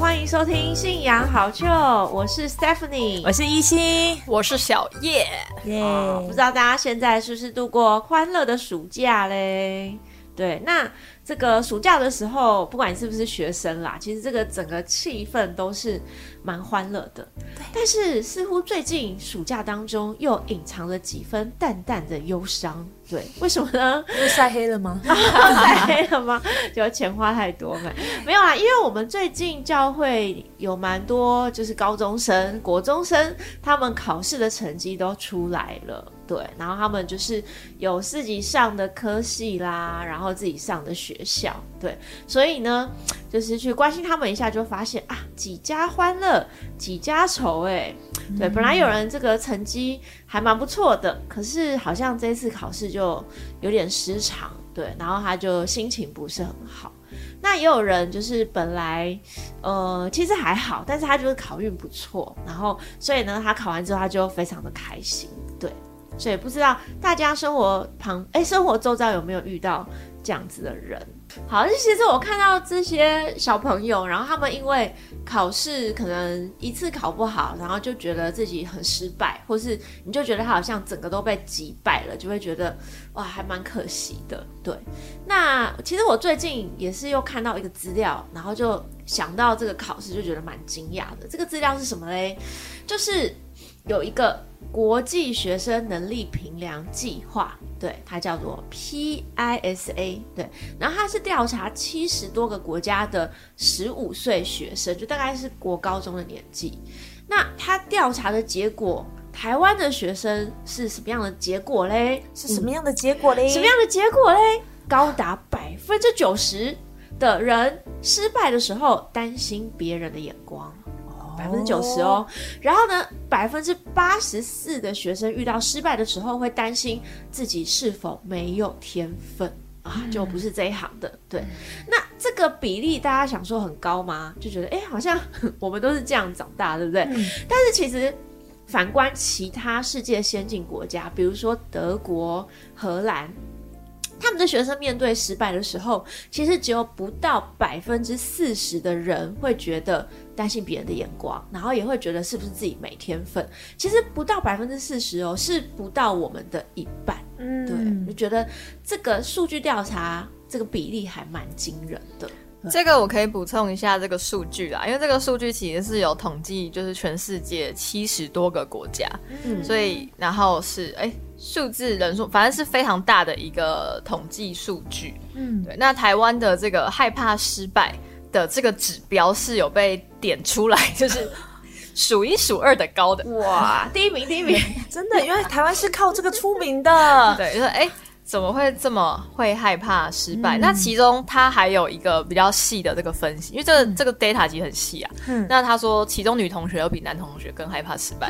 欢迎收听《信仰好旧》，我是 Stephanie，我是一心，我是小叶。耶！不知道大家现在是不是度过欢乐的暑假嘞？对，那。这个暑假的时候，不管你是不是学生啦，其实这个整个气氛都是蛮欢乐的。但是似乎最近暑假当中又隐藏了几分淡淡的忧伤。对，为什么呢？因为晒黑了吗？晒黑了吗？就钱花太多没？没有啊，因为我们最近教会有蛮多就是高中生、国中生，他们考试的成绩都出来了。对，然后他们就是有自己上的科系啦，然后自己上的学校，对，所以呢，就是去关心他们一下，就发现啊，几家欢乐几家愁，哎，对，本来有人这个成绩还蛮不错的，可是好像这次考试就有点失常，对，然后他就心情不是很好。那也有人就是本来呃其实还好，但是他就是考运不错，然后所以呢，他考完之后他就非常的开心，对。所以不知道大家生活旁哎，生活周遭有没有遇到这样子的人？好，其实我看到这些小朋友，然后他们因为考试可能一次考不好，然后就觉得自己很失败，或是你就觉得他好像整个都被击败了，就会觉得哇，还蛮可惜的。对，那其实我最近也是又看到一个资料，然后就想到这个考试，就觉得蛮惊讶的。这个资料是什么嘞？就是有一个。国际学生能力评量计划，对它叫做 PISA，对，然后它是调查七十多个国家的十五岁学生，就大概是国高中的年纪。那他调查的结果，台湾的学生是什么样的结果嘞？是什么样的结果嘞？什么样的结果嘞？高达百分之九十的人失败的时候担心别人的眼光。百分之九十哦，然后呢，百分之八十四的学生遇到失败的时候会担心自己是否没有天分啊，就不是这一行的。对，那这个比例大家想说很高吗？就觉得哎，好像 我们都是这样长大，对不对？但是其实反观其他世界先进国家，比如说德国、荷兰。他们的学生面对失败的时候，其实只有不到百分之四十的人会觉得担心别人的眼光，然后也会觉得是不是自己没天分。其实不到百分之四十哦，是不到我们的一半。嗯，对，就觉得这个数据调查这个比例还蛮惊人的。这个我可以补充一下这个数据啦，因为这个数据其实是有统计，就是全世界七十多个国家，嗯，所以然后是哎。数字人数，反正是非常大的一个统计数据。嗯，对。那台湾的这个害怕失败的这个指标是有被点出来，就是数一数二的高的。哇，第一名，第一名，真的，因为台湾是靠这个出名的。对，就是哎。怎么会这么会害怕失败？那其中他还有一个比较细的这个分析，因为这个这个 data 其实很细啊。嗯那他说，其中女同学有比男同学更害怕失败，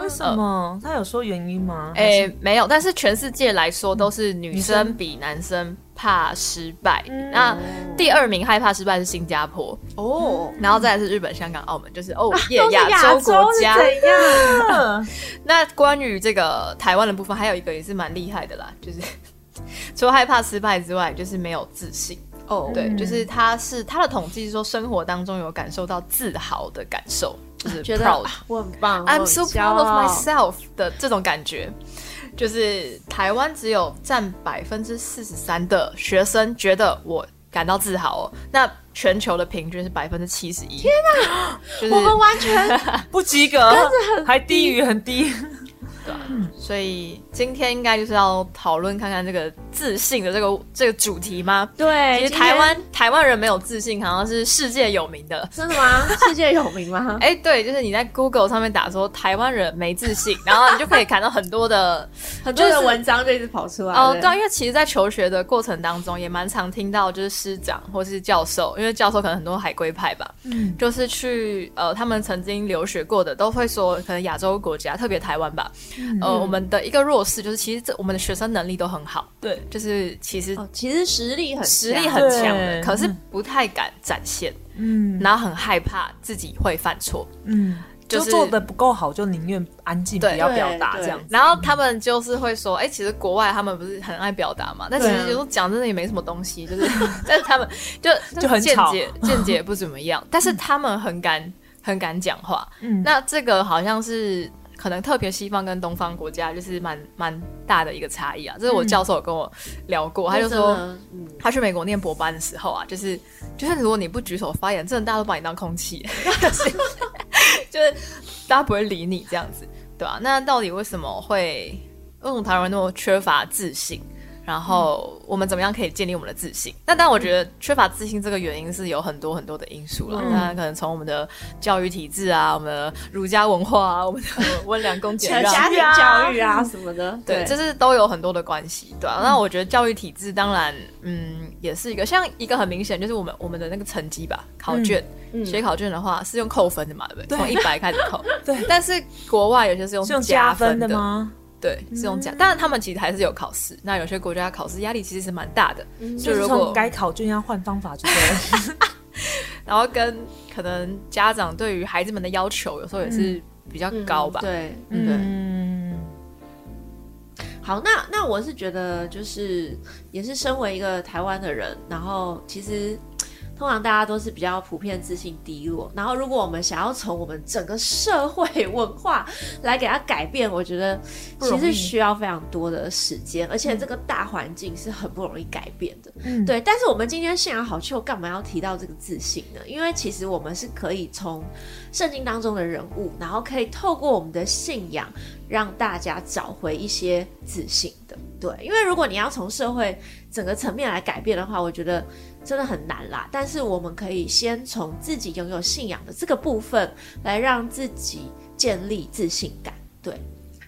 为什么？他有说原因吗？哎，没有。但是全世界来说，都是女生比男生怕失败。那第二名害怕失败是新加坡哦，然后再来是日本、香港、澳门，就是哦，亚洲国家。那关于这个台湾的部分，还有一个也是蛮厉害的啦，就是。除了害怕失败之外，就是没有自信哦。对，就是他是他的统计是说，生活当中有感受到自豪的感受，就是觉得我很棒，I'm so proud of myself 的这种感觉。就是台湾只有占百分之四十三的学生觉得我感到自豪哦。那全球的平均是百分之七十一。天哪，我们完全不及格，还低于很低。对，所以今天应该就是要讨论看看这个自信的这个这个主题吗？对，其实台湾台湾人没有自信，好像是世界有名的，真的吗？世界有名吗？哎，对，就是你在 Google 上面打说台湾人没自信，然后你就可以看到很多的 很多的文章就一直跑出来。哦，对，因为其实，在求学的过程当中，也蛮常听到就是师长或是教授，因为教授可能很多海归派吧，嗯，就是去呃他们曾经留学过的，都会说可能亚洲国家，特别台湾吧。呃，我们的一个弱势就是，其实这我们的学生能力都很好，对，就是其实其实实力很实力很强的，可是不太敢展现，嗯，然后很害怕自己会犯错，嗯。就做的不够好，就宁愿安静，不要表达这样。然后他们就是会说，哎，其实国外他们不是很爱表达嘛？但其实有时候讲真的也没什么东西，就是，但是他们 就就很见解 见解不怎么样，但是他们很敢很敢讲话。嗯，那这个好像是。可能特别西方跟东方国家就是蛮蛮大的一个差异啊，这是我教授有跟我聊过，他就说，他去美国念博班的时候啊，就是就是如果你不举手发言，真的大家都把你当空气，就是大家不会理你这样子，对吧？那到底为什么会为什么台湾那么缺乏自信？然后我们怎么样可以建立我们的自信？那但我觉得缺乏自信这个原因是有很多很多的因素了。那可能从我们的教育体制啊，我们的 儒家文化啊，我们的温良恭俭让、家庭教育啊什么的，对，这是都有很多的关系，对啊。那我觉得教育体制当然，嗯，也是一个像一个很明显就是我们我们的那个成绩吧，考卷写考卷的话是用扣分的嘛，对不对？从一百开始扣。对。但是国外有些是用加分的吗？对，是用讲，当然他们其实还是有考试。那有些国家考试压力其实是蛮大的，就如果该考卷要换方法就对了。然后跟可能家长对于孩子们的要求有时候也是比较高吧。对，对。好，那那我是觉得就是也是身为一个台湾的人，然后其实。通常大家都是比较普遍自信低落，然后如果我们想要从我们整个社会文化来给它改变，我觉得其实需要非常多的时间，而且这个大环境是很不容易改变的。嗯，对。但是我们今天信仰好就干嘛要提到这个自信呢？因为其实我们是可以从圣经当中的人物，然后可以透过我们的信仰，让大家找回一些自信的。对，因为如果你要从社会整个层面来改变的话，我觉得。真的很难啦，但是我们可以先从自己拥有信仰的这个部分来让自己建立自信感。对，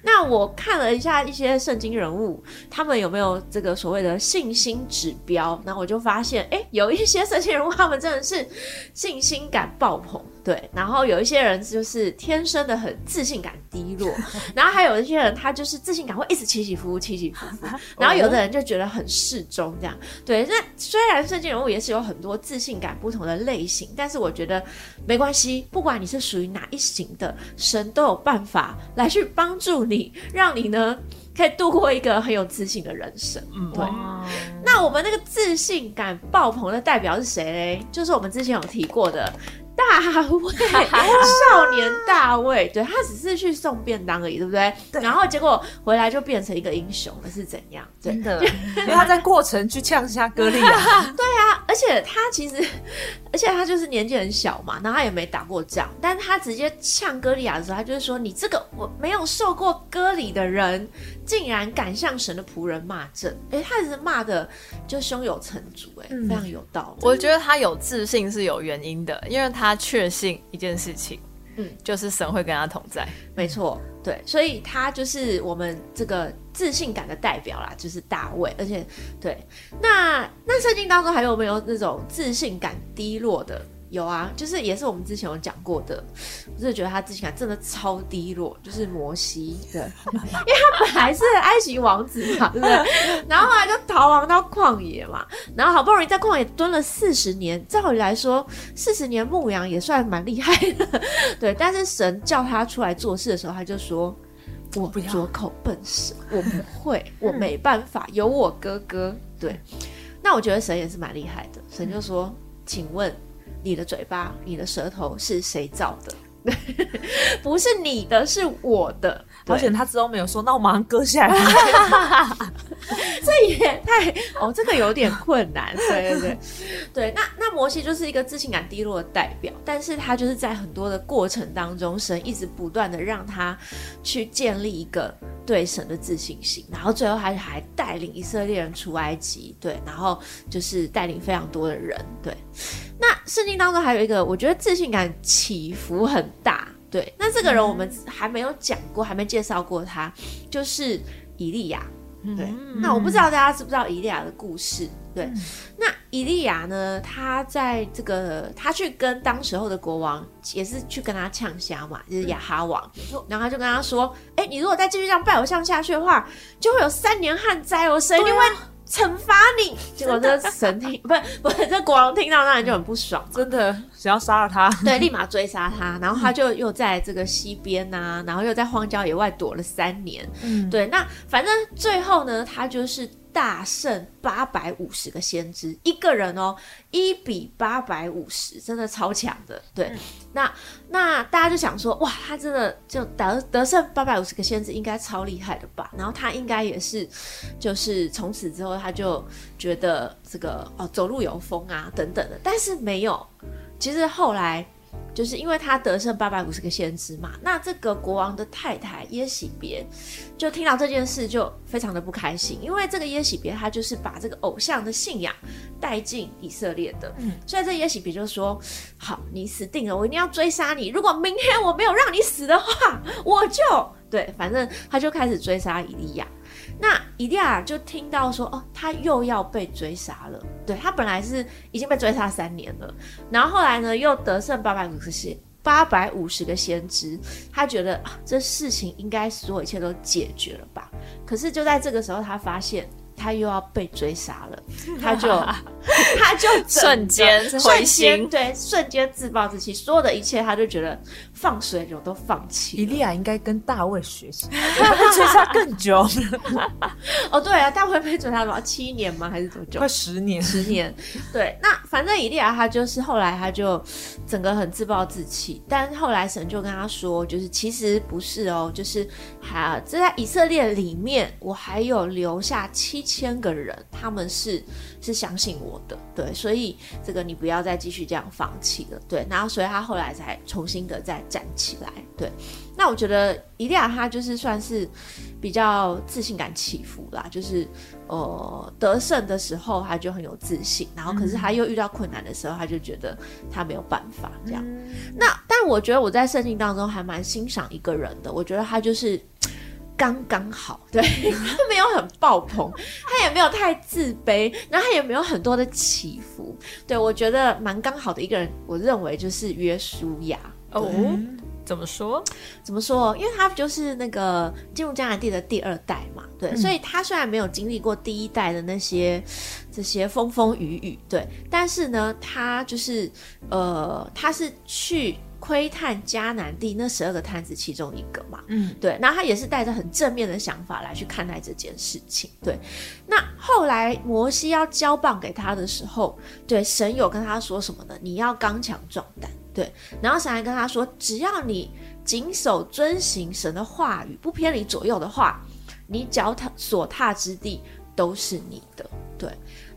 那我看了一下一些圣经人物，他们有没有这个所谓的信心指标？那我就发现，哎，有一些圣经人物，他们真的是信心感爆棚。对，然后有一些人就是天生的很自信感低落，然后还有一些人他就是自信感会一直起起伏伏，起起伏伏，然后有的人就觉得很适中这样。对，那虽然圣经人物也是有很多自信感不同的类型，但是我觉得没关系，不管你是属于哪一型的，神都有办法来去帮助你，让你呢可以度过一个很有自信的人生。嗯，对。那我们那个自信感爆棚的代表是谁嘞？就是我们之前有提过的。大卫，少年大卫，对他只是去送便当而已，对不对？然后结果回来就变成一个英雄了，是怎样？真的，因为他在过程去呛下歌利亚。对啊，而且他其实，而且他就是年纪很小嘛，然后他也没打过仗，但他直接呛歌利亚的时候，他就是说：“你这个我没有受过割礼的人。”竟然敢向神的仆人骂阵，哎，他也是骂的就胸有成竹，哎，非常有道理。我觉得他有自信是有原因的，因为他确信一件事情，嗯，就是神会跟他同在。没错，对，所以他就是我们这个自信感的代表啦，就是大卫。而且，对，那那圣经当中还有没有那种自信感低落的？有啊，就是也是我们之前有讲过的，我是觉得他自信感真的超低落，就是摩西对，因为他本来是埃及王子嘛，对不对？然后后来就逃亡到旷野嘛，然后好不容易在旷野蹲了四十年，照理来说四十年牧羊也算蛮厉害的，对。但是神叫他出来做事的时候，他就说：“我拙口笨舌，我不会，我没办法，有我哥哥。”对。那我觉得神也是蛮厉害的，神就说：“请问。”你的嘴巴，你的舌头是谁造的？不是你的，是我的。而且他之后没有说，那我马上割下来。这也太……哦，这个有点困难。对对对，对。那那摩西就是一个自信感低落的代表，但是他就是在很多的过程当中，神一直不断的让他去建立一个对神的自信心，然后最后还还带领以色列人出埃及。对，然后就是带领非常多的人。对。那圣经当中还有一个，我觉得自信感起伏很大。对，那这个人我们还没有讲过，还没介绍过他，就是以利亚。对，那我不知道大家知不知道以利亚的故事。对，那以利亚呢，他在这个他去跟当时候的国王，也是去跟他呛虾嘛，就是亚哈王，然后他就跟他说：“哎，你如果再继续这样拜偶像下去的话，就会有三年旱灾哦，神一定会惩罚你。结果这神听 不是不是这国王听到当然就很不爽，真的想要杀了他。对，立马追杀他，然后他就又在这个西边呐，然后又在荒郊野外躲了三年。嗯，对，那反正最后呢，他就是。大胜八百五十个先知，一个人哦，一比八百五十，真的超强的。对，那那大家就想说，哇，他真的就得得胜八百五十个先知，应该超厉害的吧？然后他应该也是，就是从此之后他就觉得这个哦，走路有风啊等等的，但是没有，其实后来。就是因为他得胜八百五十个先知嘛，那这个国王的太太耶喜别就听到这件事就非常的不开心，因为这个耶喜别他就是把这个偶像的信仰带进以色列的，嗯，所以这耶喜别就说：好，你死定了，我一定要追杀你。如果明天我没有让你死的话，我就对，反正他就开始追杀以利亚。那伊利亚就听到说，哦，他又要被追杀了。对他本来是已经被追杀三年了，然后后来呢，又得胜八百五十八百五十个先知，他觉得啊，这事情应该所有一切都解决了吧？可是就在这个时候，他发现。他又要被追杀了，他就 他就瞬间瞬间对瞬间自暴自弃，所有的一切他就觉得放水流都放弃。伊利亚应该跟大卫学习，他被追杀更久。哦，对啊，大卫被追杀多少？七年吗？还是多久？快十年，十年。对，那反正伊利亚他就是后来他就整个很自暴自弃，但后来神就跟他说，就是其实不是哦，就是还这在以色列里面，我还有留下七。千个人，他们是是相信我的，对，所以这个你不要再继续这样放弃了，对，然后所以他后来才重新的再站起来，对，那我觉得伊利亚他就是算是比较自信感起伏啦，就是呃得胜的时候他就很有自信，然后可是他又遇到困难的时候，他就觉得他没有办法这样。那但我觉得我在圣经当中还蛮欣赏一个人的，我觉得他就是。刚刚好，对。他 没有很爆棚，他也没有太自卑，然后他也没有很多的起伏，对我觉得蛮刚好的一个人，我认为就是约书亚。哦，怎么说？怎么说？因为他就是那个进入迦南地的第二代嘛，对，所以他虽然没有经历过第一代的那些这些风风雨雨，对，但是呢，他就是呃，他是去。窥探迦南地那十二个探子其中一个嘛，嗯，对，那他也是带着很正面的想法来去看待这件事情，对。那后来摩西要交棒给他的时候，对，神有跟他说什么呢？你要刚强壮胆，对。然后神还跟他说，只要你谨守遵行神的话语，不偏离左右的话，你脚踏所踏之地都是你的，对。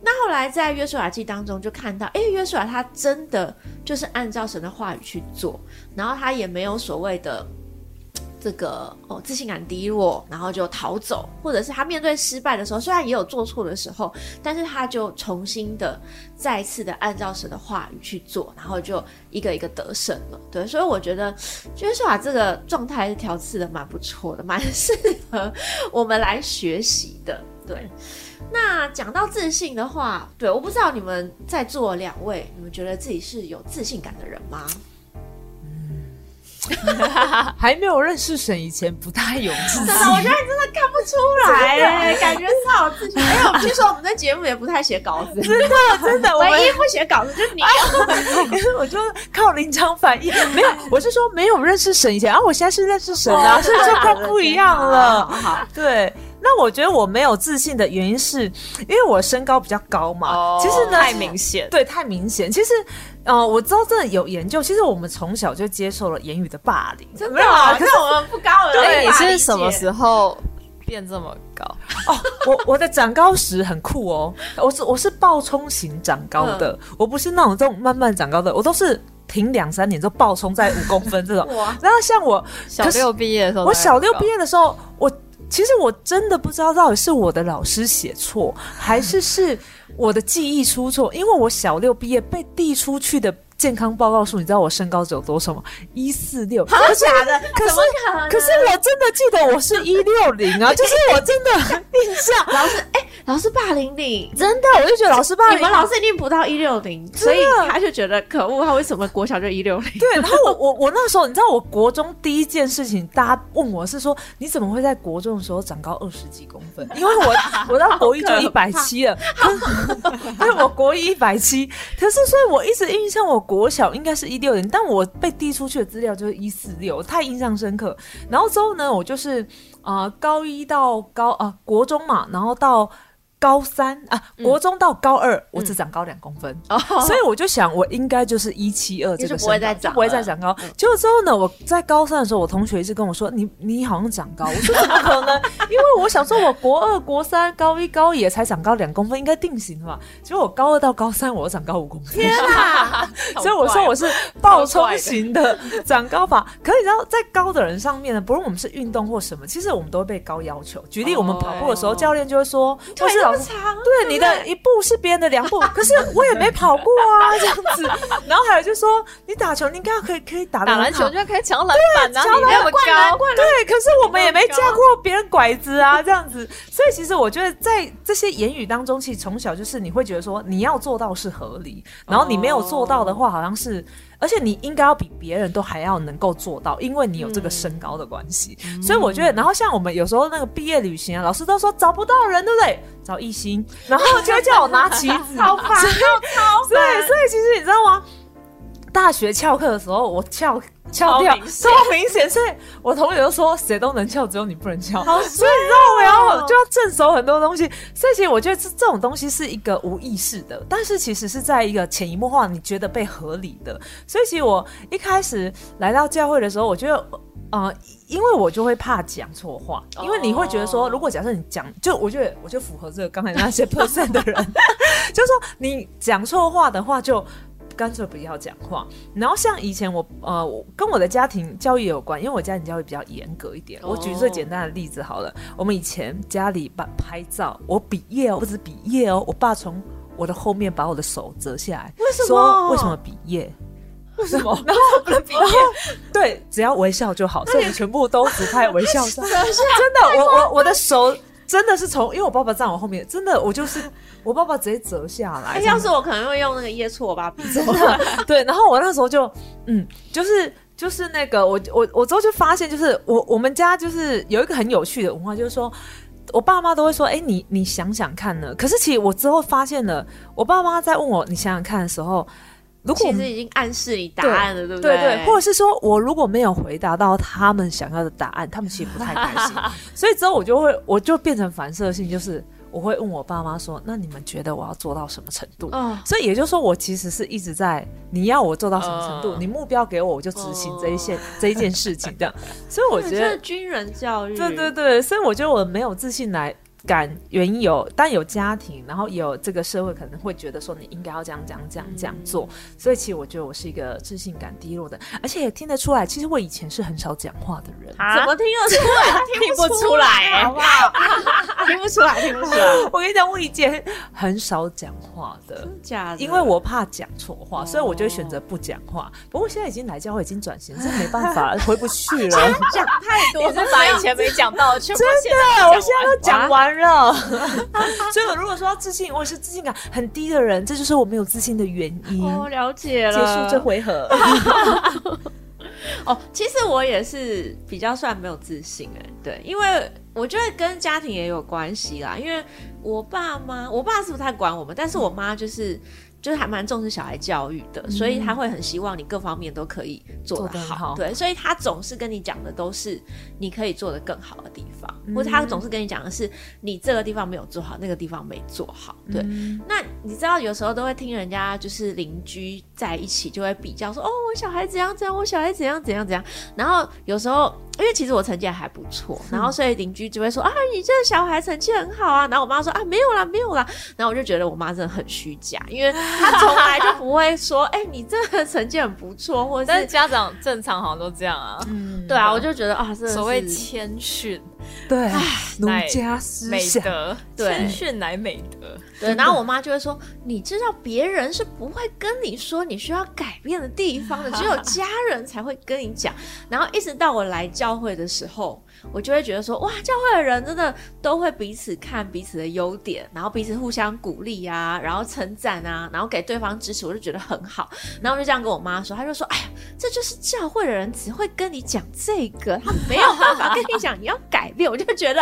那后来在约书亚记当中就看到，哎，约书亚他真的就是按照神的话语去做，然后他也没有所谓的 这个哦自信感低落，然后就逃走，或者是他面对失败的时候，虽然也有做错的时候，但是他就重新的再次的按照神的话语去做，然后就一个一个得胜了。对，所以我觉得约书亚这个状态是调次的蛮不错的，蛮适合 我们来学习的。对。那讲到自信的话，对，我不知道你们在座两位，你们觉得自己是有自信感的人吗？还没有认识沈以前不太有自信，我觉得你真的看不出来，感觉超有自信。因为我们听说我们在节目也不太写稿子，真的真的，唯一不写稿子就是你，我就靠临场反应。没有，我是说没有认识沈以前，啊，我现在是认识神啊，是就快不一样了。好，对。那我觉得我没有自信的原因是，因为我身高比较高嘛。其实呢，太明显，对，太明显。其实，呃，我知道这有研究，其实我们从小就接受了言语的霸凌。真的啊？可是我们不高而已。你是什么时候变这么高？哦，我我的长高时很酷哦。我是我是暴冲型长高的，我不是那种这种慢慢长高的，我都是停两三年就暴冲在五公分这种。然后像我小六毕业的时候，我小六毕业的时候，我。其实我真的不知道到底是我的老师写错，还是是我的记忆出错。因为我小六毕业被递出去的健康报告书，你知道我身高只有多少吗？一四六，真的假的？可是可是我真的记得我是 一六零啊，就是我真的印象。老师，哎，老师霸凌你，真的，我就觉得老师霸凌你们老师一定不到一六零，所以他就觉得可恶，他为什么国小就一六零？对，然后我我我那时候，你知道，我国中第一件事情，大家问我是说，你怎么会在国中的时候长高二十几公分？因为我我到国一就一百七了，因为我国一一百七，可是所以我一直印象我国小应该是一六零，但我被递出去的资料就是一四六，太印象深刻。然后之后呢，我就是啊高一到高啊国中嘛，然后到。高三啊，国中到高二，我只长高两公分，所以我就想，我应该就是一七二这个不会再长，不会再长高。结果之后呢，我在高三的时候，我同学一直跟我说：“你你好像长高。”我说：“怎么可能？因为我想说，我国二、国三、高一、高也才长高两公分，应该定型了吧？结果我高二到高三，我长高五公分。天哪！所以我说我是暴冲型的长高法。可你知道，在高的人上面呢，不论我们是运动或什么，其实我们都会被高要求。举例，我们跑步的时候，教练就会说：“或是。”对，你的一步是别人的两步，可是我也没跑过啊，这样子。然后还有就说，你打球，你应该可以可以打打篮球，就可以抢篮板啊，你那么高，对。可是我们也没架过别人拐子啊，这样子。所以其实我觉得，在这些言语当中，其实从小就是你会觉得说，你要做到是合理，然后你没有做到的话，好像是。而且你应该要比别人都还要能够做到，因为你有这个身高的关系。所以我觉得，然后像我们有时候那个毕业旅行啊，老师都说找不到人，对不对？找艺兴，然后就会叫我拿旗子，好烦，超对，所以其实你知道吗？大学翘课的时候，我翘。翘掉超明显，所以我同学都说谁都能翘，只有你不能翘。所以你知道我要就要正手很多东西。所以其实我觉得这这种东西是一个无意识的，但是其实是在一个潜移默化，你觉得被合理的。所以其实我一开始来到教会的时候，我觉得呃，因为我就会怕讲错话，因为你会觉得说，如果假设你讲，就我觉得我就符合这个刚才那些 percent 的人，就是说你讲错话的话就。干脆不要讲话。然后像以前我呃，跟我的家庭教育有关，因为我家庭教育比较严格一点。我举最简单的例子好了，我们以前家里把拍照，我毕业哦，不止毕业哦，我爸从我的后面把我的手折下来，为什么？为什么毕业？为什么？然后 不能毕业？对，只要微笑就好，所以我们全部都只拍微笑照。真的，我我我的手。真的是从，因为我爸爸站我后面，真的我就是 我爸爸直接折下来。要是我可能会用那个椰错吧，真的对。然后我那时候就，嗯，就是就是那个我我我之后就发现，就是我我们家就是有一个很有趣的文化，就是说我爸妈都会说，哎，你你想想看呢。可是其实我之后发现了，我爸妈在问我你想想看的时候。其实已经暗示你答案了，对不对？对对，或者是说我如果没有回答到他们想要的答案，他们其实不太开心。所以之后我就会，我就变成反射性，就是我会问我爸妈说：“那你们觉得我要做到什么程度？”所以也就是说，我其实是一直在你要我做到什么程度，你目标给我，我就执行这一件这一件事情这样。所以我觉得 军人教育，对对对，所以我觉得我没有自信来。感原因有，但有家庭，然后也有这个社会可能会觉得说你应该要这样这样这样这样做，所以其实我觉得我是一个自信感低落的，而且也听得出来，其实我以前是很少讲话的人，怎么听得 出来？听不出来，好不好？听不出来，听不出来。我跟你讲，我以前很少讲话的，假的，因为我怕讲错话，所以我就选择不讲话。不过现在已经来教会，已经转型，真没办法，回不去了。讲太多，是把以前没讲到的全部真的，我现在都讲完。了，所以我如果说自信，我是自信感很低的人，这就是我没有自信的原因。哦，了解了，结束这回合。哦，其实我也是比较算没有自信哎，对，因为我觉得跟家庭也有关系啦，因为我爸妈，我爸是不太管我们，但是我妈就是。就是还蛮重视小孩教育的，所以他会很希望你各方面都可以做得好，对，所以他总是跟你讲的都是你可以做的更好的地方，或者他总是跟你讲的是你这个地方没有做好，那个地方没做好，对。那你知道有时候都会听人家就是邻居在一起就会比较说，哦，我小孩怎样怎样，我小孩怎样怎样怎样，然后有时候。因为其实我成绩还不错，然后所以邻居就会说啊，你这个小孩成绩很好啊。然后我妈说啊，没有啦，没有啦。然后我就觉得我妈真的很虚假，因为 她从来就不会说，哎，你这个成绩很不错，或者是家长正常好像都这样啊。嗯，对啊，我就觉得啊，所谓谦逊，对，儒家思想，美德，谦逊乃美德。对，然后我妈就会说：“你知道别人是不会跟你说你需要改变的地方的，只有家人才会跟你讲。”然后一直到我来教会的时候。我就会觉得说，哇，教会的人真的都会彼此看彼此的优点，然后彼此互相鼓励啊，然后称赞啊，然后给对方支持，我就觉得很好。然后我就这样跟我妈说，她就说，哎呀，这就是教会的人只会跟你讲这个，他没有办法跟你讲你要改变。我就觉得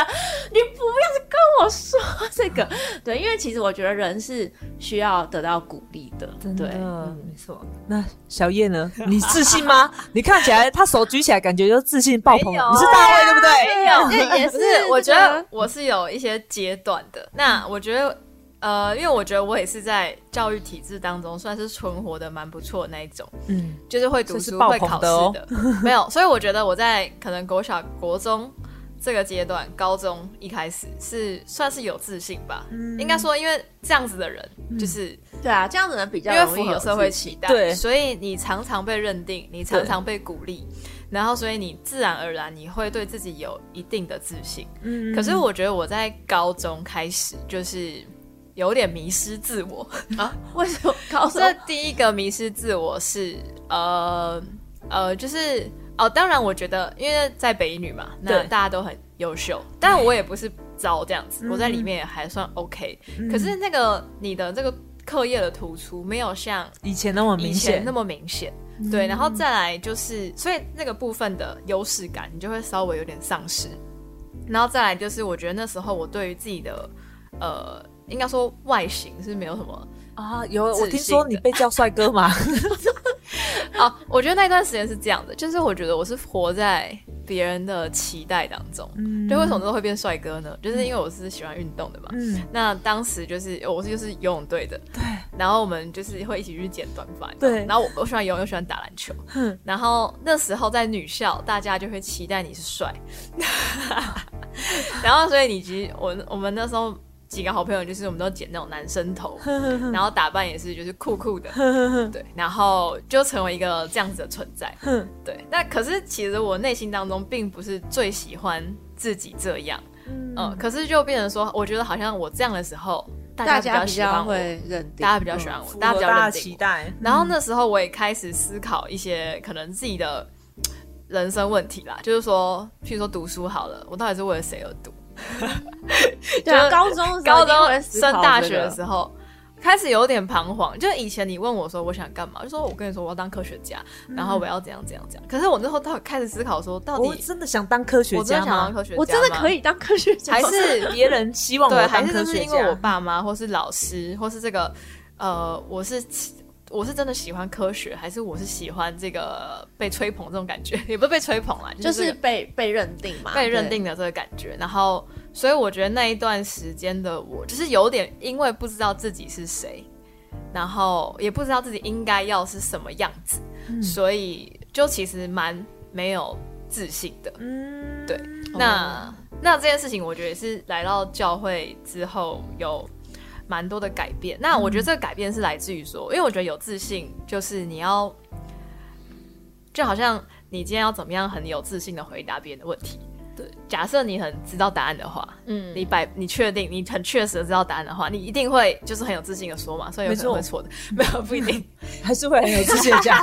你不要跟我说这个，对，因为其实我觉得人是需要得到鼓励的，对，没错。那小叶呢？你自信吗？你看起来他手举起来，感觉就自信爆棚。你是大卫对不对？对，也 是。我觉得我是有一些阶段的。那我觉得，呃，因为我觉得我也是在教育体制当中算是存活的蛮不错那一种。嗯，就是会读书、会考试的。没有，所以我觉得我在可能国小、国中这个阶段，高中一开始是算是有自信吧。应该说，因为这样子的人，就是对啊，这样子人比较因为符合社会期待，对，所以你常常被认定，你常常被鼓励。然后，所以你自然而然你会对自己有一定的自信。嗯，可是我觉得我在高中开始就是有点迷失自我啊？为什么？高中第一个迷失自我是呃呃，就是哦，当然我觉得因为在北女嘛，那大家都很优秀，但我也不是糟这样子，我在里面也还算 OK。可是那个你的这个课业的突出没有像以前那么明显，那么明显。对，然后再来就是，所以那个部分的优势感，你就会稍微有点丧失。然后再来就是，我觉得那时候我对于自己的，呃，应该说外形是没有什么啊。有，我听说你被叫帅哥吗？啊，我觉得那段时间是这样的，就是我觉得我是活在。别人的期待当中，就为什么都会变帅哥呢？就是因为我是喜欢运动的嘛。嗯那当时就是我是就是游泳队的，对。然后我们就是会一起去剪短发，对。然后我我喜欢游泳，又喜欢打篮球。嗯然后那时候在女校，大家就会期待你是帅。然后所以你其实我我们那时候。几个好朋友就是我们都剪那种男生头，然后打扮也是就是酷酷的，对，然后就成为一个这样子的存在，对。那可是其实我内心当中并不是最喜欢自己这样，嗯，可是就变成说，我觉得好像我这样的时候，大家比较会认定，大家比较喜欢我，大家比较期待。然后那时候我也开始思考一些可能自己的人生问题啦，就是说，譬如说读书好了，我到底是为了谁而读？对啊，高中高中升大学的时候，开始有点彷徨。就以前你问我说我想干嘛，就说我跟你说我要当科学家，然后我要怎样怎样怎样。可是我那时候到开始思考说，到底真的想当科学家吗？我真的想当科学家，我真的可以当科学家，还是别人希望我当科学家？因为我爸妈，或是老师，或是这个呃，我是。我是真的喜欢科学，还是我是喜欢这个被吹捧这种感觉？也不是被吹捧啦，就是被被认定嘛，被认定的这个感觉。然后，所以我觉得那一段时间的我，就是有点因为不知道自己是谁，然后也不知道自己应该要是什么样子，所以就其实蛮没有自信的。嗯，对。那那这件事情，我觉得也是来到教会之后有。蛮多的改变，那我觉得这个改变是来自于说，因为我觉得有自信就是你要，就好像你今天要怎么样很有自信的回答别人的问题。对，假设你很知道答案的话，嗯，你百你确定你很确实的知道答案的话，你一定会就是很有自信的说嘛，所以有可能会错的，没有不一定，还是会很有自信的讲。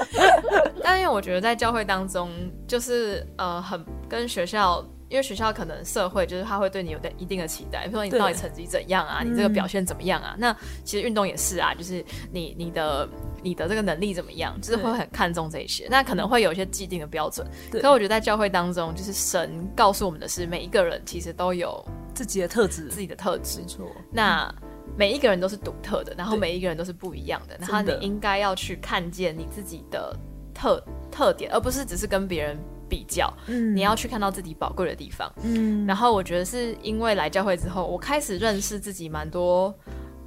但因为我觉得在教会当中，就是呃，很跟学校。因为学校可能社会就是他会对你有的一定的期待，比如说你到底成绩怎样啊，你这个表现怎么样啊？那其实运动也是啊，就是你你的你的这个能力怎么样，就是会很看重这些。那可能会有一些既定的标准。可是我觉得在教会当中，就是神告诉我们的是，每一个人其实都有自己的特质，自己的特质。没错。那每一个人都是独特的，然后每一个人都是不一样的，然后你应该要去看见你自己的特特点，而不是只是跟别人。比较，嗯，你要去看到自己宝贵的地方，嗯，然后我觉得是因为来教会之后，我开始认识自己蛮多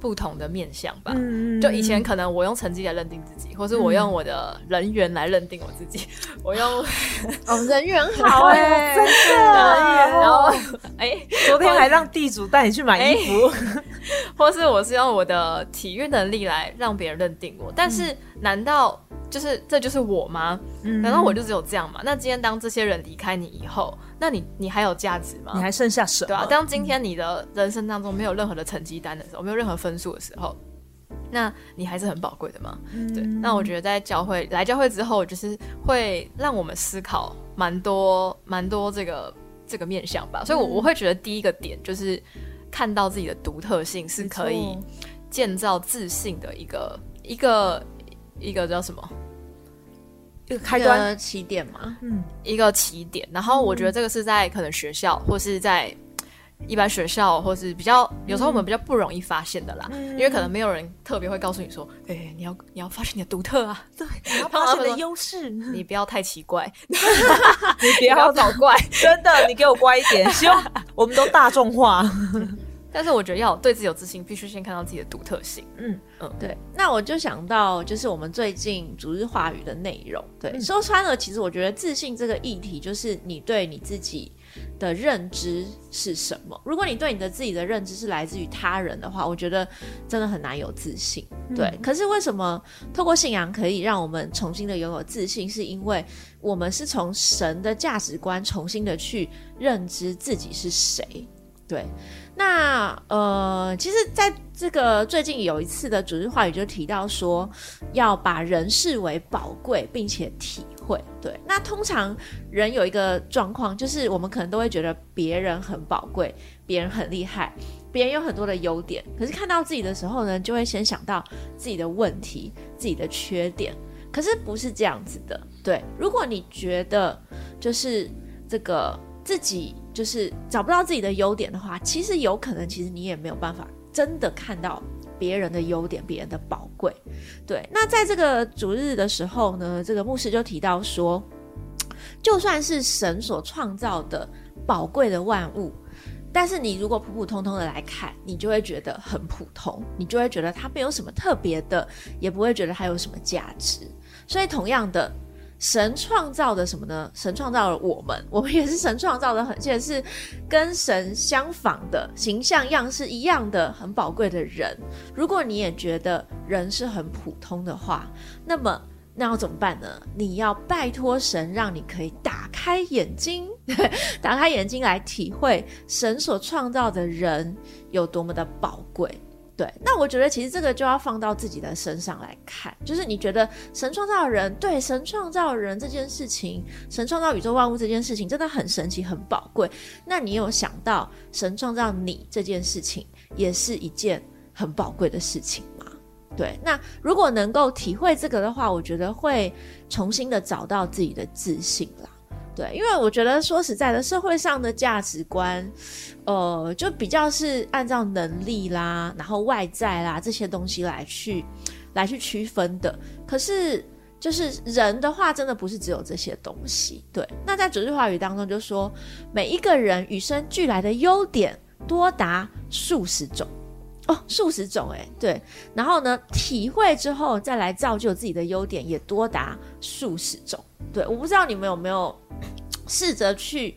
不同的面相吧，嗯就以前可能我用成绩来认定自己，或是我用我的人缘来认定我自己，我用哦人缘好 哎，真的，然后哎，昨天还让地主带你去买衣服，或是我是用我的体育能力来让别人认定我。但是，难道就是这就是我吗？难道我就只有这样吗？那今天当这些人离开你以后，那你你还有价值吗？你还剩下什么？对啊，当今天你的人生当中没有任何的成绩单的时候，没有任何分数的时候。那你还是很宝贵的嘛？对。那我觉得在教会来教会之后，就是会让我们思考蛮多蛮多这个这个面向吧。所以，我我会觉得第一个点就是看到自己的独特性是可以建造自信的一个一个一个叫什么？一个开端起点嘛？嗯，一个起点。然后我觉得这个是在可能学校或是在。一般学校或是比较，有时候我们比较不容易发现的啦，因为可能没有人特别会告诉你说，哎，你要你要发现你的独特啊，对，你要发现你的优势，你不要太奇怪，你不要找怪，真的，你给我乖一点，希望我们都大众化。但是我觉得要对自己有自信，必须先看到自己的独特性。嗯嗯，对。那我就想到，就是我们最近主日话语的内容，对，说穿了，其实我觉得自信这个议题，就是你对你自己。的认知是什么？如果你对你的自己的认知是来自于他人的话，我觉得真的很难有自信。对，可是为什么透过信仰可以让我们重新的拥有自信？是因为我们是从神的价值观重新的去认知自己是谁。对，那呃，其实在这个最近有一次的组织话语就提到说，要把人视为宝贵，并且体。会对，那通常人有一个状况，就是我们可能都会觉得别人很宝贵，别人很厉害，别人有很多的优点，可是看到自己的时候呢，就会先想到自己的问题、自己的缺点。可是不是这样子的，对。如果你觉得就是这个自己就是找不到自己的优点的话，其实有可能，其实你也没有办法真的看到。别人的优点，别人的宝贵，对。那在这个主日的时候呢，这个牧师就提到说，就算是神所创造的宝贵的万物，但是你如果普普通通的来看，你就会觉得很普通，你就会觉得它没有什么特别的，也不会觉得它有什么价值。所以，同样的。神创造的什么呢？神创造了我们，我们也是神创造的，很而且是跟神相仿的形象样式一样的很宝贵的人。如果你也觉得人是很普通的话，那么那要怎么办呢？你要拜托神，让你可以打开眼睛，打开眼睛来体会神所创造的人有多么的宝贵。对，那我觉得其实这个就要放到自己的身上来看，就是你觉得神创造人，对神创造人这件事情，神创造宇宙万物这件事情真的很神奇、很宝贵。那你有想到神创造你这件事情，也是一件很宝贵的事情吗？对，那如果能够体会这个的话，我觉得会重新的找到自己的自信啦。对，因为我觉得说实在的，社会上的价值观，呃，就比较是按照能力啦，然后外在啦这些东西来去来去区分的。可是就是人的话，真的不是只有这些东西。对，那在主句话语当中就说，每一个人与生俱来的优点多达数十种哦，数十种哎，对。然后呢，体会之后再来造就自己的优点也多达数十种。对，我不知道你们有没有试着去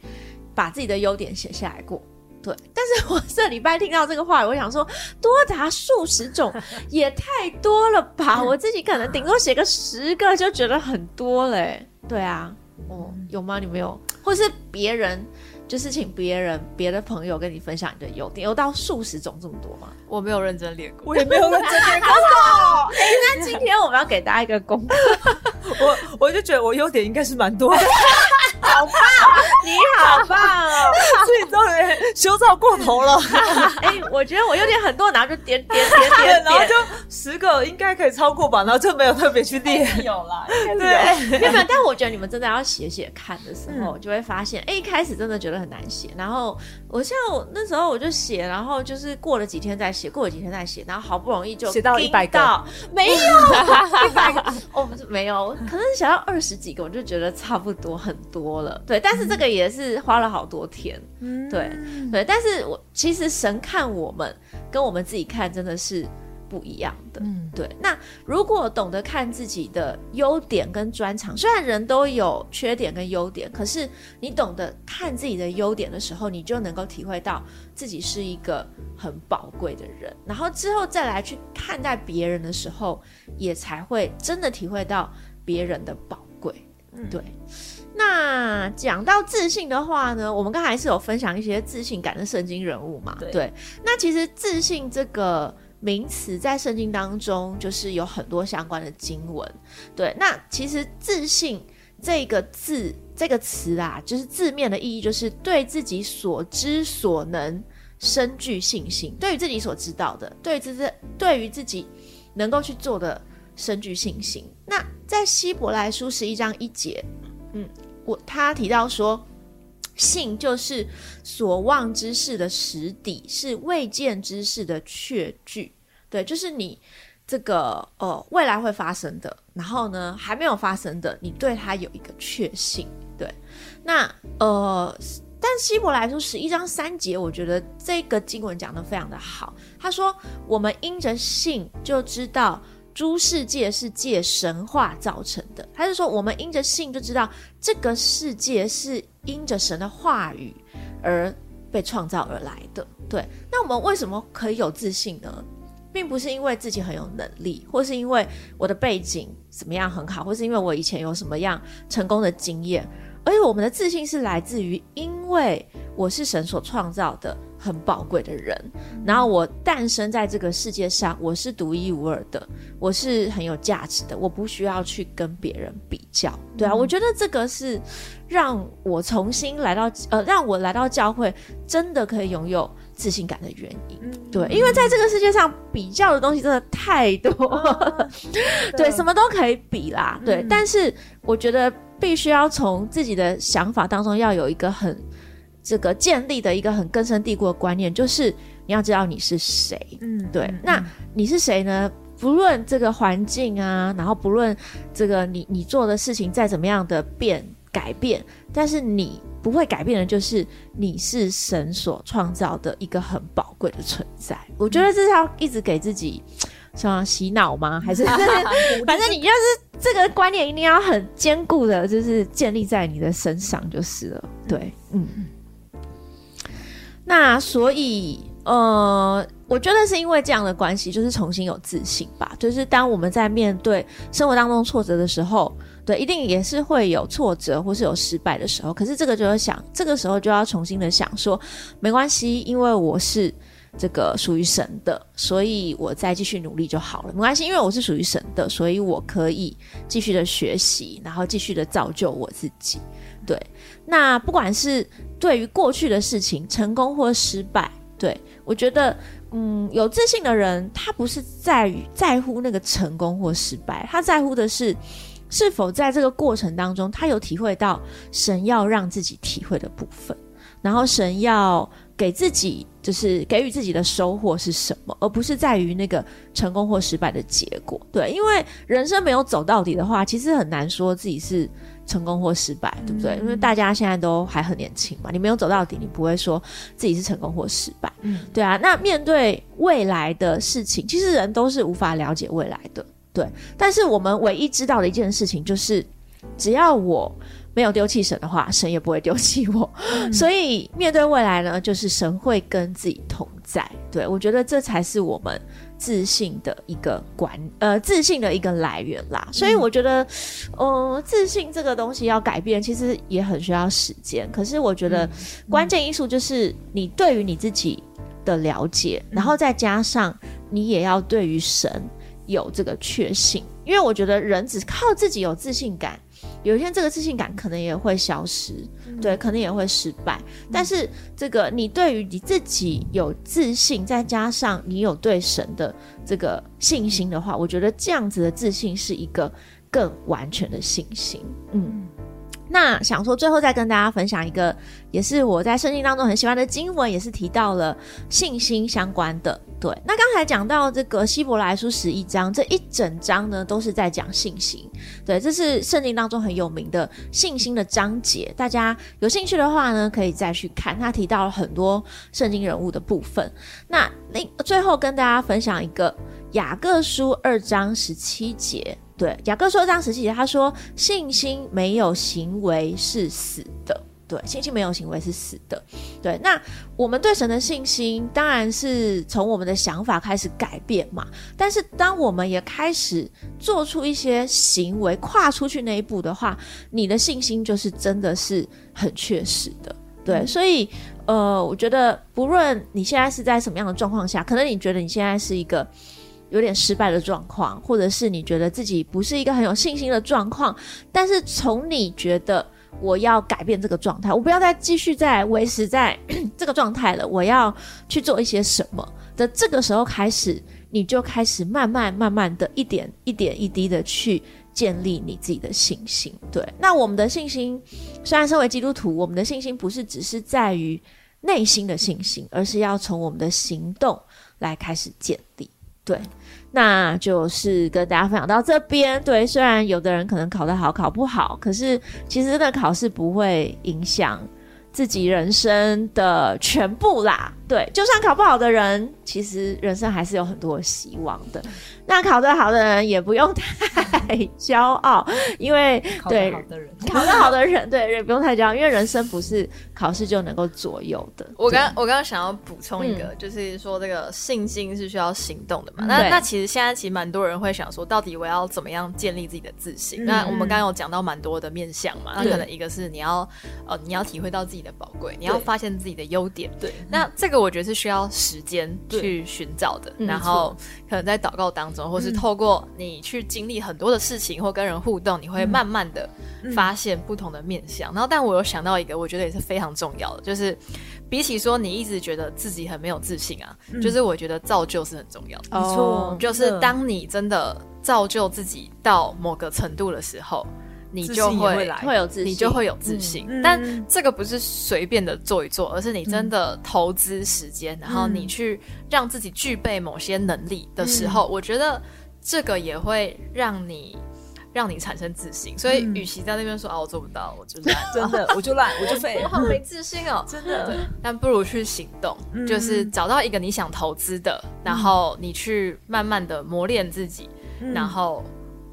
把自己的优点写下来过。对，但是我这礼拜听到这个话，我想说多达数十种也太多了吧？我自己可能顶多写个十个就觉得很多嘞。对啊，哦，有吗？你没有，或是别人？就是请别人、别的朋友跟你分享你的优点，有到数十种这么多吗？我没有认真练过，我也没有认真练过。哎，那今天我们要给大家一个功课，我我就觉得我优点应该是蛮多的。好棒，你好棒哦！自己终于修造过头了。哎，我觉得我有点很多，然后就点点点点，然后就十个应该可以超过吧，然后就没有特别去练。有啦，对，没有。但我觉得你们真的要写写看的时候，就会发现，哎，一开始真的觉得很难写。然后我像我那时候我就写，然后就是过了几天再写，过了几天再写，然后好不容易就写到一百个，没有一百个，哦，没有，可能写到二十几个，我就觉得差不多很多。多了，对，但是这个也是花了好多天，对对，但是我其实神看我们跟我们自己看真的是不一样的。嗯，对。那如果懂得看自己的优点跟专长，虽然人都有缺点跟优点，可是你懂得看自己的优点的时候，你就能够体会到自己是一个很宝贵的人。然后之后再来去看待别人的时候，也才会真的体会到别人的宝贵。嗯，对。那讲到自信的话呢，我们刚才是有分享一些自信感的圣经人物嘛？对。那其实自信这个名词在圣经当中就是有很多相关的经文。对。那其实自信这个字这个词啊，就是字面的意义就是对自己所知所能深具信心，对于自己所知道的，对自自对于自己能够去做的深具信心。那在希伯来书十一章一节，嗯。我他提到说，信就是所望之事的实底，是未见之事的确据。对，就是你这个呃未来会发生的，然后呢还没有发生的，你对它有一个确信。对，那呃，但希伯来书十一章三节，我觉得这个经文讲的非常的好。他说，我们因着信就知道。诸世界是借神话造成的，他是说我们因着信就知道这个世界是因着神的话语而被创造而来的。对，那我们为什么可以有自信呢？并不是因为自己很有能力，或是因为我的背景怎么样很好，或是因为我以前有什么样成功的经验，而且我们的自信是来自于因为我是神所创造的。很宝贵的人，然后我诞生在这个世界上，我是独一无二的，我是很有价值的，我不需要去跟别人比较。对啊，我觉得这个是让我重新来到呃，让我来到教会，真的可以拥有自信感的原因。对，因为在这个世界上，比较的东西真的太多，对，什么都可以比啦。对，但是我觉得必须要从自己的想法当中要有一个很。这个建立的一个很根深蒂固的观念，就是你要知道你是谁。嗯，对。那你是谁呢？不论这个环境啊，然后不论这个你你做的事情再怎么样的变改变，但是你不会改变的，就是你是神所创造的一个很宝贵的存在。我觉得这是要一直给自己 什么洗脑吗？还是 反正你就是这个观念一定要很坚固的，就是建立在你的身上就是了。对，嗯。那所以，呃，我觉得是因为这样的关系，就是重新有自信吧。就是当我们在面对生活当中挫折的时候，对，一定也是会有挫折或是有失败的时候。可是这个就要想，这个时候就要重新的想说，没关系，因为我是这个属于神的，所以我再继续努力就好了。没关系，因为我是属于神的，所以我可以继续的学习，然后继续的造就我自己。对，那不管是对于过去的事情成功或失败，对我觉得，嗯，有自信的人，他不是在于在乎那个成功或失败，他在乎的是是否在这个过程当中，他有体会到神要让自己体会的部分，然后神要。给自己就是给予自己的收获是什么，而不是在于那个成功或失败的结果。对，因为人生没有走到底的话，其实很难说自己是成功或失败，对不对？因为大家现在都还很年轻嘛，你没有走到底，你不会说自己是成功或失败。嗯，对啊。那面对未来的事情，其实人都是无法了解未来的，对。但是我们唯一知道的一件事情就是，只要我。没有丢弃神的话，神也不会丢弃我。所以面对未来呢，就是神会跟自己同在。对我觉得这才是我们自信的一个管呃自信的一个来源啦。所以我觉得，呃，自信这个东西要改变，其实也很需要时间。可是我觉得关键因素就是你对于你自己的了解，然后再加上你也要对于神有这个确信。因为我觉得人只靠自己有自信感。有一天，这个自信感可能也会消失，对，可能也会失败。但是，这个你对于你自己有自信，再加上你有对神的这个信心的话，我觉得这样子的自信是一个更完全的信心。嗯，那想说最后再跟大家分享一个，也是我在圣经当中很喜欢的经文，也是提到了信心相关的。对，那刚才讲到这个希伯来书十一章，这一整章呢都是在讲信心。对，这是圣经当中很有名的信心的章节。大家有兴趣的话呢，可以再去看，他提到了很多圣经人物的部分。那另最后跟大家分享一个雅各书二章十七节。对，雅各书二章十七节，他说信心没有行为是死的。对，信心没有行为是死的。对，那我们对神的信心当然是从我们的想法开始改变嘛。但是当我们也开始做出一些行为，跨出去那一步的话，你的信心就是真的是很确实的。对，所以呃，我觉得不论你现在是在什么样的状况下，可能你觉得你现在是一个有点失败的状况，或者是你觉得自己不是一个很有信心的状况，但是从你觉得。我要改变这个状态，我不要再继续在维持在这个状态了。我要去做一些什么的这个时候开始，你就开始慢慢慢慢的一点一点一滴的去建立你自己的信心。对，那我们的信心虽然身为基督徒，我们的信心不是只是在于内心的信心，而是要从我们的行动来开始建立。对。那就是跟大家分享到这边。对，虽然有的人可能考得好，考不好，可是其实真的考试不会影响自己人生的全部啦。对，就算考不好的人，其实人生还是有很多希望的。那考得好的人也不用太 骄傲，因为对考得好的人，对也不用太骄傲，因为人生不是考试就能够左右的。我刚我刚刚想要补充一个，就是说这个信心是需要行动的嘛。那那其实现在其实蛮多人会想说，到底我要怎么样建立自己的自信？那我们刚刚有讲到蛮多的面向嘛。那可能一个是你要呃你要体会到自己的宝贵，你要发现自己的优点。对，那这个我觉得是需要时间去寻找的。然后可能在祷告当中。或是透过你去经历很多的事情，或跟人互动，你会慢慢的发现不同的面相。然后，但我有想到一个，我觉得也是非常重要的，就是比起说你一直觉得自己很没有自信啊，就是我觉得造就是很重要的。没错，就是当你真的造就自己到某个程度的时候。你就会会有自信，你就会有自信。但这个不是随便的做一做，而是你真的投资时间，然后你去让自己具备某些能力的时候，我觉得这个也会让你让你产生自信。所以，与其在那边说啊，我做不到，我就烂，真的，我就烂，我就废，我好没自信哦，真的。但不如去行动，就是找到一个你想投资的，然后你去慢慢的磨练自己，然后。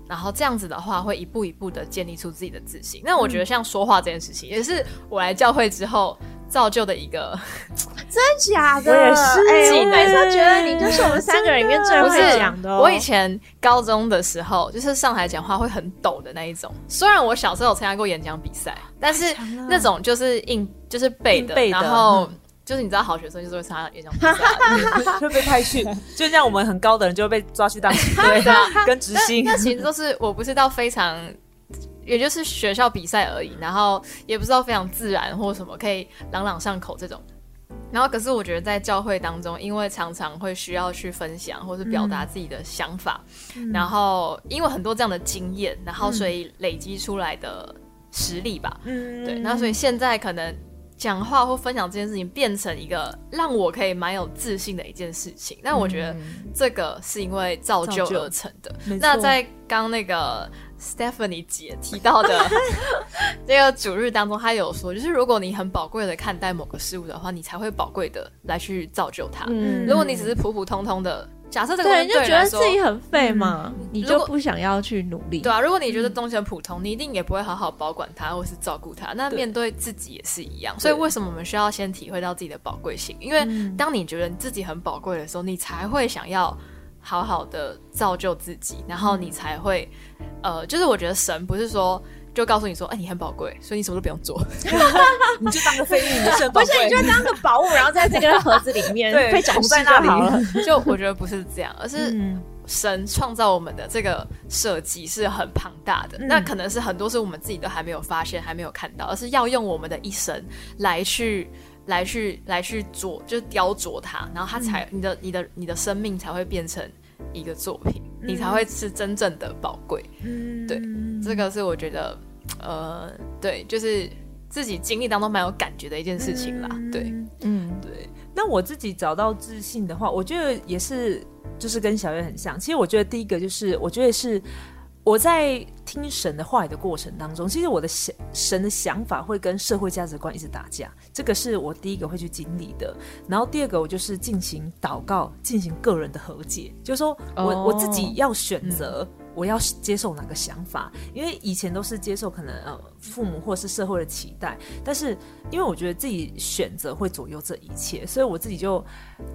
然后这样子的话，会一步一步的建立出自己的自信。那我觉得像说话这件事情，也是我来教会之后造就的一个，真假的？我也是，我每次觉得你就是我们三个人里面最会讲的。我以前高中的时候，就是上台讲话会很抖的那一种。虽然我小时候有参加过演讲比赛，但是那种就是硬就是背的，然后。就是你知道，好学生就是会参加演讲比赛，会被派去，就像我们很高的人就会被抓去当旗队，跟执行。那其实都是我不是到非常，也就是学校比赛而已，然后也不知道非常自然或什么可以朗朗上口这种。然后可是我觉得在教会当中，因为常常会需要去分享或是表达自己的想法，然后因为很多这样的经验，然后所以累积出来的实力吧。嗯，对。那所以现在可能。讲话或分享这件事情变成一个让我可以蛮有自信的一件事情，但我觉得这个是因为造就而成的。那在刚那个 Stephanie 姐提到的 这个主日当中，她有说，就是如果你很宝贵的看待某个事物的话，你才会宝贵的来去造就它。如果你只是普普通通的。假设这个对，就觉得自己很废嘛，你就不想要去努力，对啊。如果你觉得东西很普通，你一定也不会好好保管它，或是照顾它。那面对自己也是一样。所以为什么我们需要先体会到自己的宝贵性？因为当你觉得你自己很宝贵的时候，你才会想要好好的造就自己，然后你才会，呃，就是我觉得神不是说。就告诉你说，哎，你很宝贵，所以你什么都不用做，你就当个废物，你是不是？你就当个宝物，然后在这个盒子里面被宠在那里。就我觉得不是这样，而是神创造我们的这个设计是很庞大的。那可能是很多是我们自己都还没有发现、还没有看到，而是要用我们的一生来去、来去、来去做，就是雕琢它，然后它才你的、你的、你的生命才会变成一个作品，你才会是真正的宝贵。嗯，对，这个是我觉得。呃，对，就是自己经历当中蛮有感觉的一件事情啦。对，嗯，对。那我自己找到自信的话，我觉得也是，就是跟小月很像。其实我觉得第一个就是，我觉得是。我在听神的话语的过程当中，其实我的想神的想法会跟社会价值观一直打架，这个是我第一个会去经历的。然后第二个，我就是进行祷告，进行个人的和解，就是说我我自己要选择我要接受哪个想法，因为以前都是接受可能呃父母或是社会的期待，但是因为我觉得自己选择会左右这一切，所以我自己就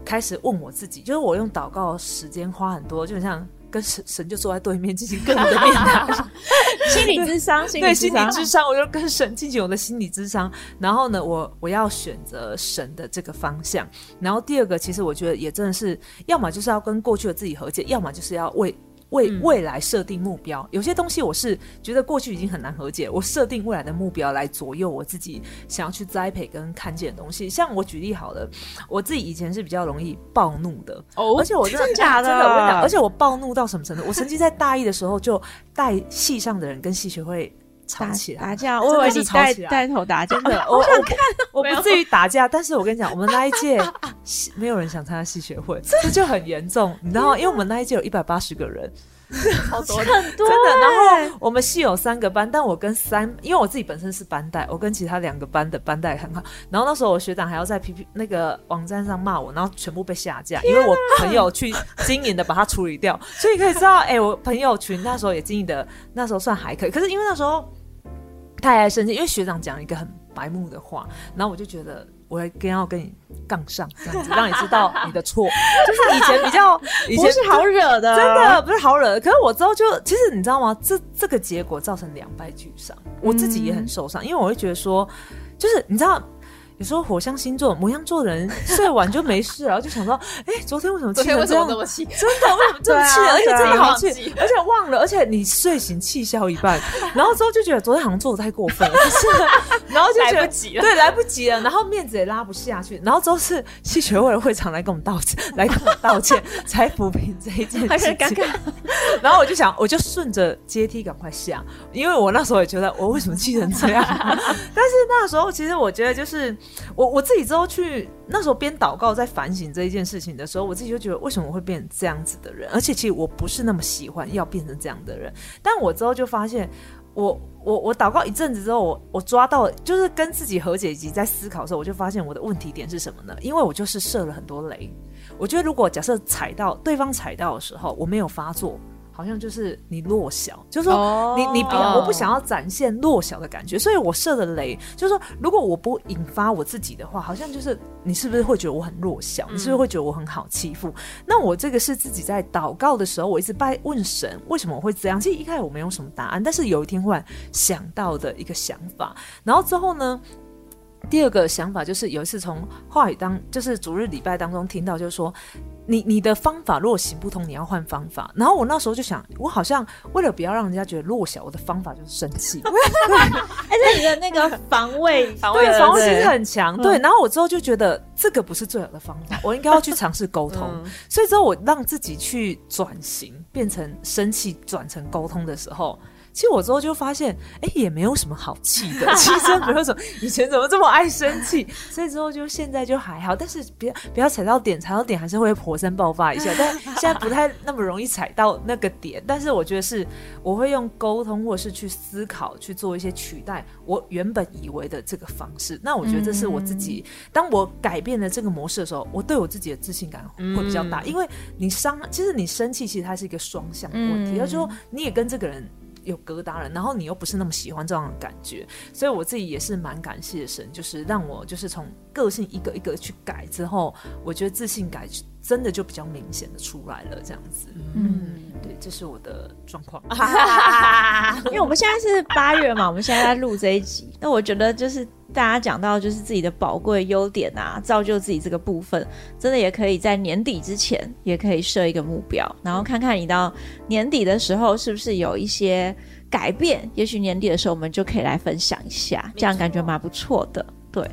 开始问我自己，就是我用祷告时间花很多，就像。跟神神就坐在对面进行各种的面谈，心理智商，对心理智商，我就跟神进行我的心理智商。然后呢，我我要选择神的这个方向。然后第二个，其实我觉得也真的是，要么就是要跟过去的自己和解，要么就是要为。为未来设定目标，有些东西我是觉得过去已经很难和解，我设定未来的目标来左右我自己想要去栽培跟看见的东西。像我举例好了，我自己以前是比较容易暴怒的，哦，而且我真的假的，真的我跟你讲，而且我暴怒到什么程度？我曾经在大一的时候就带系上的人跟系学会。吵起来打架，我以为你带带头打架，真的，我想看，我不至于打架，但是我跟你讲，我们那一届没有人想参加戏学会，这就很严重，你知道吗？因为我们那一届有一百八十个人，好多，很多，真的。然后我们系有三个班，但我跟三，因为我自己本身是班带，我跟其他两个班的班带很好。然后那时候我学长还要在 P P 那个网站上骂我，然后全部被下架，因为我朋友去经营的把它处理掉。所以可以知道，哎，我朋友群那时候也经营的，那时候算还可以。可是因为那时候。太爱生气，因为学长讲了一个很白目的话，然后我就觉得我要跟要跟你杠上，这样子让你知道你的错。就是以前比较，以前是好惹的，真的不是好惹的。可是我之后就，其实你知道吗？这这个结果造成两败俱伤，我自己也很受伤，因为我会觉得说，就是你知道。有时候火象星座、摩羊座的人睡完就没事，然后就想说：哎，昨天为什么气成这样？这么气？真的为什么这么气？而且真的好气，而且忘了，而且你睡醒气消一半，然后之后就觉得昨天好像做的太过分了，是，然后就觉得对来不及了，然后面子也拉不下去，然后之后是戏学会的会长来跟我们道歉，来跟我道歉，才抚平这一件事情。然后我就想，我就顺着阶梯赶快下，因为我那时候也觉得我为什么气成这样？但是那时候其实我觉得就是。我我自己之后去那时候边祷告在反省这一件事情的时候，我自己就觉得为什么会变成这样子的人？而且其实我不是那么喜欢要变成这样的人。但我之后就发现，我我我祷告一阵子之后，我我抓到就是跟自己和解以及在思考的时候，我就发现我的问题点是什么呢？因为我就是设了很多雷。我觉得如果假设踩到对方踩到的时候，我没有发作。好像就是你弱小，就是说你你不要，我不想要展现弱小的感觉，所以我设的雷就是说，如果我不引发我自己的话，好像就是你是不是会觉得我很弱小？你是不是会觉得我很好欺负？那我这个是自己在祷告的时候，我一直拜问神，为什么我会这样？其实一开始我没有什么答案，但是有一天忽然想到的一个想法，然后之后呢？第二个想法就是有一次从话语当，就是主日礼拜当中听到，就是说你你的方法如果行不通，你要换方法。然后我那时候就想，我好像为了不要让人家觉得弱小，我的方法就是生气。而且你的那个防卫防卫防卫心很强，对。然后我之后就觉得这个不是最好的方法，我应该要去尝试沟通。所以之后我让自己去转型，变成生气转成沟通的时候。其实我之后就发现，哎，也没有什么好气的。其实没有什么，以前怎么这么爱生气？所以之后就现在就还好，但是别不要踩到点，踩到点还是会火山爆发一下。但现在不太那么容易踩到那个点。但是我觉得是，我会用沟通或是去思考去做一些取代我原本以为的这个方式。那我觉得这是我自己，当我改变了这个模式的时候，我对我自己的自信感会比较大。因为你伤，其实你生气，其实它是一个双向的问题。就是说，你也跟这个人。有疙瘩了，然后你又不是那么喜欢这样的感觉，所以我自己也是蛮感谢神，就是让我就是从个性一个一个去改之后，我觉得自信改真的就比较明显的出来了，这样子。嗯，对，这是我的状况。因为我们现在是八月嘛，我们现在在录这一集，那我觉得就是。大家讲到就是自己的宝贵优点啊，造就自己这个部分，真的也可以在年底之前也可以设一个目标，然后看看你到年底的时候是不是有一些改变。也许年底的时候我们就可以来分享一下，这样感觉蛮不错的。对，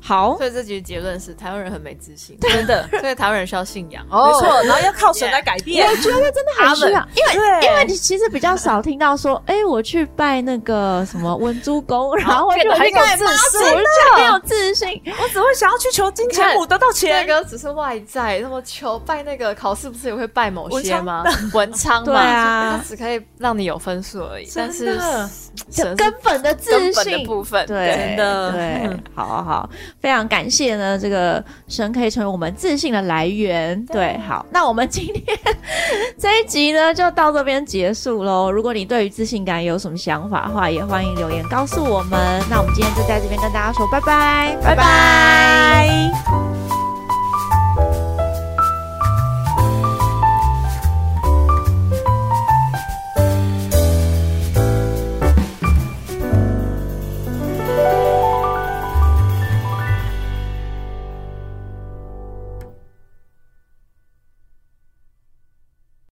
好，所以这局结论是台湾人很没自信，真的，所以台湾人需要信仰。没错，然后要靠神来改变。我觉得真的很需要，因为因为你其实比较少听到说，哎，我去拜那个什么文珠公，然后就很有自信，很有自信。我只会想要去求金钱母得到钱，那个只是外在。那么求拜那个考试不是也会拜某些吗？文昌嘛，对啊，它只可以让你有分数而已，但是根本的自信。部分，对，真的，对，好好，非常感谢呢，这个神可以成为我们自信的来源。对，好，那我们今天这一集呢，就到这边结束喽。如果你对于自信感有什么想法的话，也欢迎留言告诉我们。那我们今天就在这边跟大家说拜拜，拜拜。